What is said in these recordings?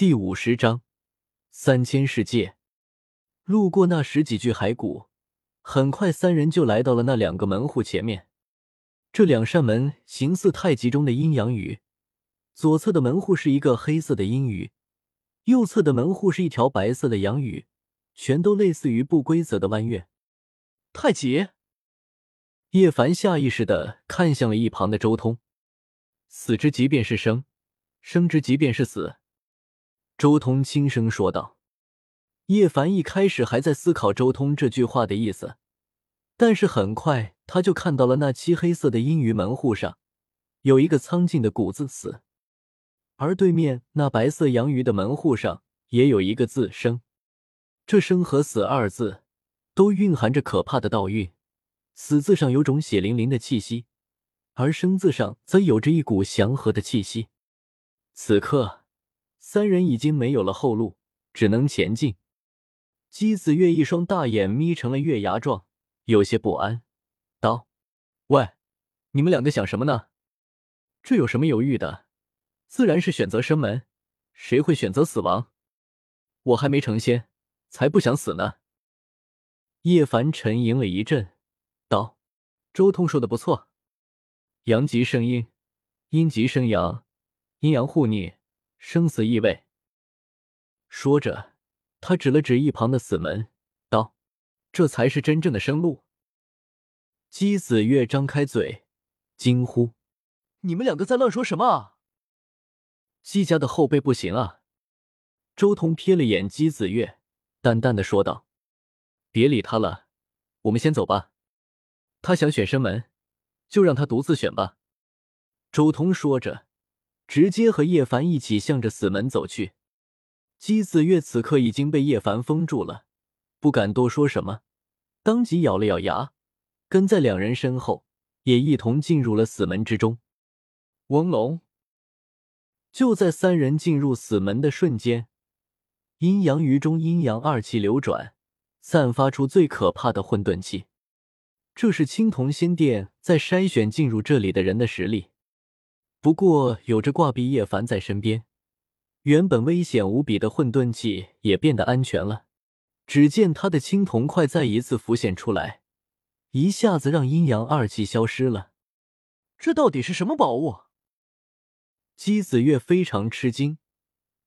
第五十章三千世界。路过那十几具骸骨，很快三人就来到了那两个门户前面。这两扇门形似太极中的阴阳鱼，左侧的门户是一个黑色的阴鱼，右侧的门户是一条白色的阳鱼，全都类似于不规则的弯月。太极。叶凡下意识的看向了一旁的周通，死之即便是生，生之即便是死。周通轻声说道：“叶凡一开始还在思考周通这句话的意思，但是很快他就看到了那漆黑色的阴鱼门户上有一个苍劲的‘古’字‘死’，而对面那白色阳鱼的门户上也有一个字‘生’。这‘生’和‘死’二字都蕴含着可怕的道韵，‘死’字上有种血淋淋的气息，而‘生’字上则有着一股祥和的气息。此刻。”三人已经没有了后路，只能前进。姬子月一双大眼眯成了月牙状，有些不安，道：“喂，你们两个想什么呢？这有什么犹豫的？自然是选择生门，谁会选择死亡？我还没成仙，才不想死呢。”叶凡沉吟了一阵，道：“周通说的不错，阳极生阴，阴极生阳，阴阳互逆。”生死易位。说着，他指了指一旁的死门，道：“这才是真正的生路。”姬子月张开嘴，惊呼：“你们两个在乱说什么啊？”姬家的后辈不行啊！周通瞥了眼姬子月，淡淡的说道：“别理他了，我们先走吧。他想选生门，就让他独自选吧。”周通说着。直接和叶凡一起向着死门走去。姬子月此刻已经被叶凡封住了，不敢多说什么，当即咬了咬牙，跟在两人身后，也一同进入了死门之中。嗡隆！就在三人进入死门的瞬间，阴阳鱼中阴阳二气流转，散发出最可怕的混沌气。这是青铜仙殿在筛选进入这里的人的实力。不过，有着挂壁叶凡在身边，原本危险无比的混沌气也变得安全了。只见他的青铜块再一次浮现出来，一下子让阴阳二气消失了。这到底是什么宝物？姬子月非常吃惊，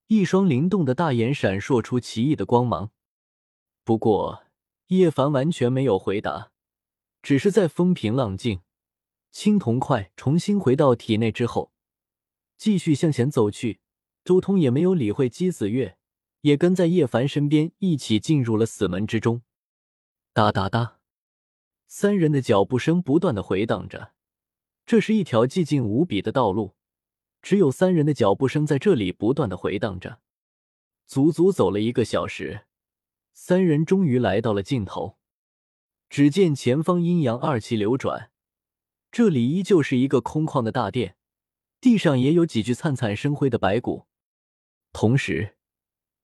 一双灵动的大眼闪烁出奇异的光芒。不过，叶凡完全没有回答，只是在风平浪静。青铜块重新回到体内之后，继续向前走去。周通也没有理会姬子月，也跟在叶凡身边一起进入了死门之中。哒哒哒，三人的脚步声不断的回荡着。这是一条寂静无比的道路，只有三人的脚步声在这里不断的回荡着。足足走了一个小时，三人终于来到了尽头。只见前方阴阳二气流转。这里依旧是一个空旷的大殿，地上也有几具灿灿生辉的白骨，同时，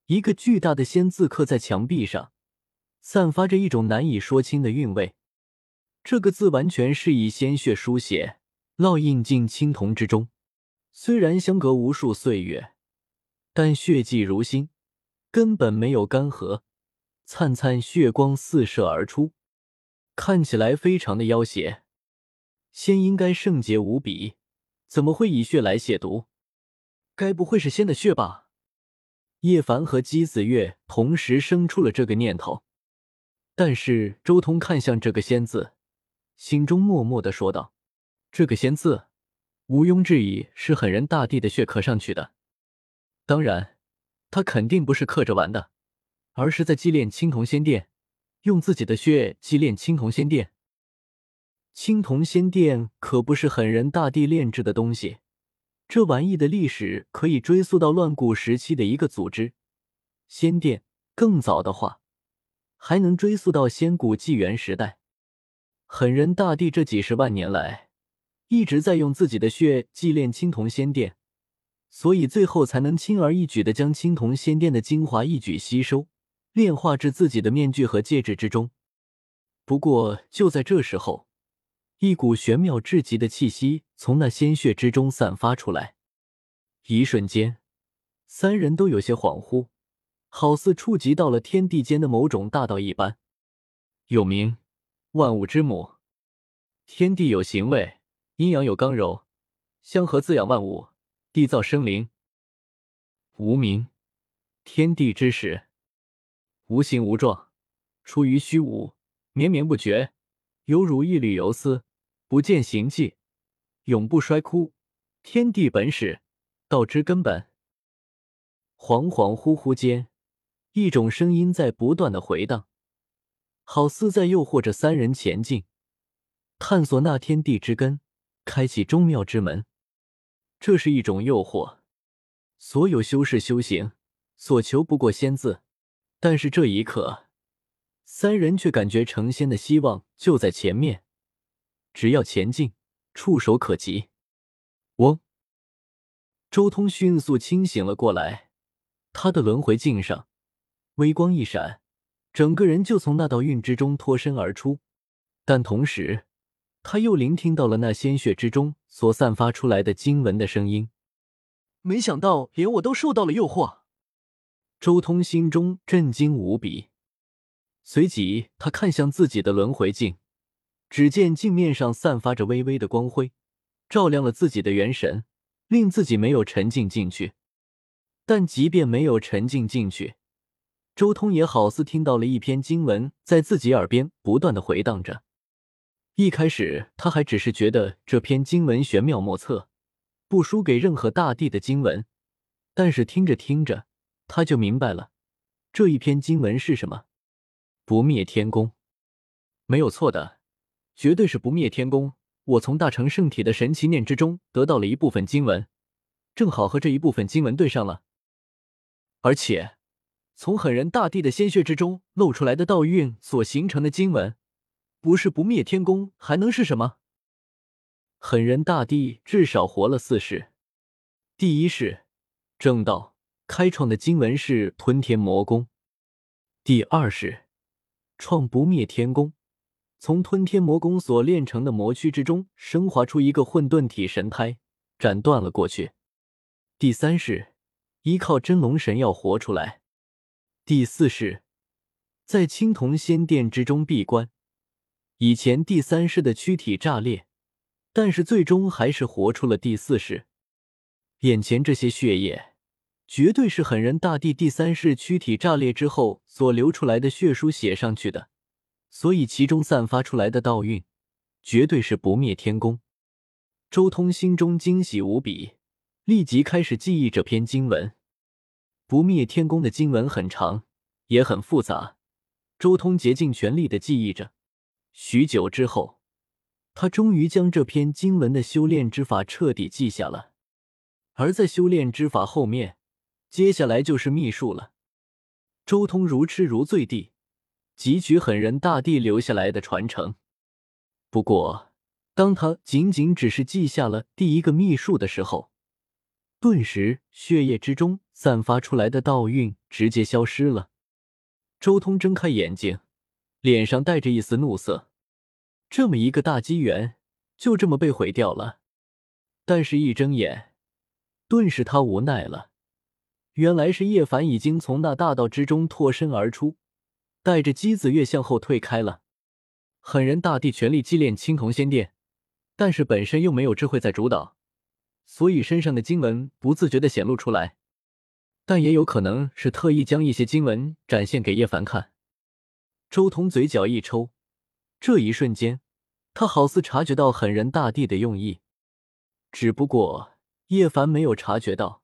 一个巨大的“仙”字刻在墙壁上，散发着一种难以说清的韵味。这个字完全是以鲜血书写，烙印进青铜之中。虽然相隔无数岁月，但血迹如新，根本没有干涸，灿灿血光四射而出，看起来非常的妖邪。仙应该圣洁无比，怎么会以血来亵渎？该不会是仙的血吧？叶凡和姬子月同时生出了这个念头。但是周通看向这个“仙”字，心中默默的说道：“这个‘仙’字，毋庸置疑是狠人大帝的血刻上去的。当然，他肯定不是刻着玩的，而是在祭炼青铜仙殿，用自己的血祭炼青铜仙殿。”青铜仙殿可不是狠人大帝炼制的东西，这玩意的历史可以追溯到乱古时期的一个组织——仙殿。更早的话，还能追溯到仙古纪元时代。狠人大帝这几十万年来一直在用自己的血祭炼青铜仙殿，所以最后才能轻而易举的将青铜仙殿的精华一举吸收，炼化至自己的面具和戒指之中。不过就在这时候。一股玄妙至极的气息从那鲜血之中散发出来，一瞬间，三人都有些恍惚，好似触及到了天地间的某种大道一般。有名，万物之母。天地有形位，阴阳有刚柔，相合滋养万物，缔造生灵。无名，天地之始。无形无状，出于虚无，绵绵不绝，犹如一缕游丝，不见形迹，永不衰枯。天地本始，道之根本。恍恍惚惚间，一种声音在不断的回荡，好似在诱惑着三人前进。探索那天地之根，开启宗庙之门，这是一种诱惑。所有修士修行所求不过仙字，但是这一刻，三人却感觉成仙的希望就在前面，只要前进，触手可及。嗡！周通迅速清醒了过来，他的轮回镜上微光一闪，整个人就从那道韵之中脱身而出，但同时。他又聆听到了那鲜血之中所散发出来的经文的声音，没想到连我都受到了诱惑。周通心中震惊无比，随即他看向自己的轮回镜，只见镜面上散发着微微的光辉，照亮了自己的元神，令自己没有沉浸进去。但即便没有沉浸进去，周通也好似听到了一篇经文在自己耳边不断的回荡着。一开始，他还只是觉得这篇经文玄妙莫测，不输给任何大帝的经文。但是听着听着，他就明白了，这一篇经文是什么？不灭天宫，没有错的，绝对是不灭天宫。我从大成圣体的神奇念之中得到了一部分经文，正好和这一部分经文对上了。而且，从狠人大帝的鲜血之中露出来的道韵所形成的经文。不是不灭天宫，还能是什么？狠人大帝至少活了四世，第一世正道开创的经文是吞天魔功，第二世创不灭天宫，从吞天魔功所炼成的魔躯之中升华出一个混沌体神胎，斩断了过去。第三世依靠真龙神药活出来，第四世在青铜仙殿之中闭关。以前第三世的躯体炸裂，但是最终还是活出了第四世。眼前这些血液，绝对是狠人大帝第三世躯体炸裂之后所流出来的血书写上去的，所以其中散发出来的道韵，绝对是不灭天宫。周通心中惊喜无比，立即开始记忆这篇经文。不灭天宫的经文很长，也很复杂，周通竭尽全力的记忆着。许久之后，他终于将这篇经文的修炼之法彻底记下了。而在修炼之法后面，接下来就是秘术了。周通如痴如醉地汲取狠人大帝留下来的传承。不过，当他仅仅只是记下了第一个秘术的时候，顿时血液之中散发出来的道韵直接消失了。周通睁开眼睛。脸上带着一丝怒色，这么一个大机缘，就这么被毁掉了。但是，一睁眼，顿时他无奈了。原来是叶凡已经从那大道之中脱身而出，带着姬子月向后退开了。狠人大帝全力祭炼青铜仙殿，但是本身又没有智慧在主导，所以身上的经文不自觉的显露出来。但也有可能是特意将一些经文展现给叶凡看。周通嘴角一抽，这一瞬间，他好似察觉到狠人大帝的用意，只不过叶凡没有察觉到，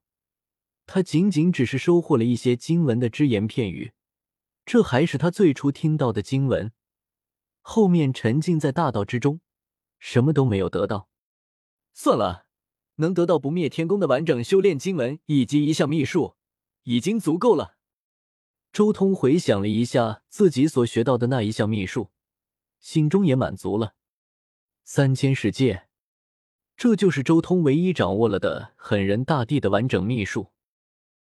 他仅仅只是收获了一些经文的只言片语，这还是他最初听到的经文，后面沉浸在大道之中，什么都没有得到。算了，能得到不灭天宫的完整修炼经文以及一项秘术，已经足够了。周通回想了一下自己所学到的那一项秘术，心中也满足了。三千世界，这就是周通唯一掌握了的狠人大帝的完整秘术。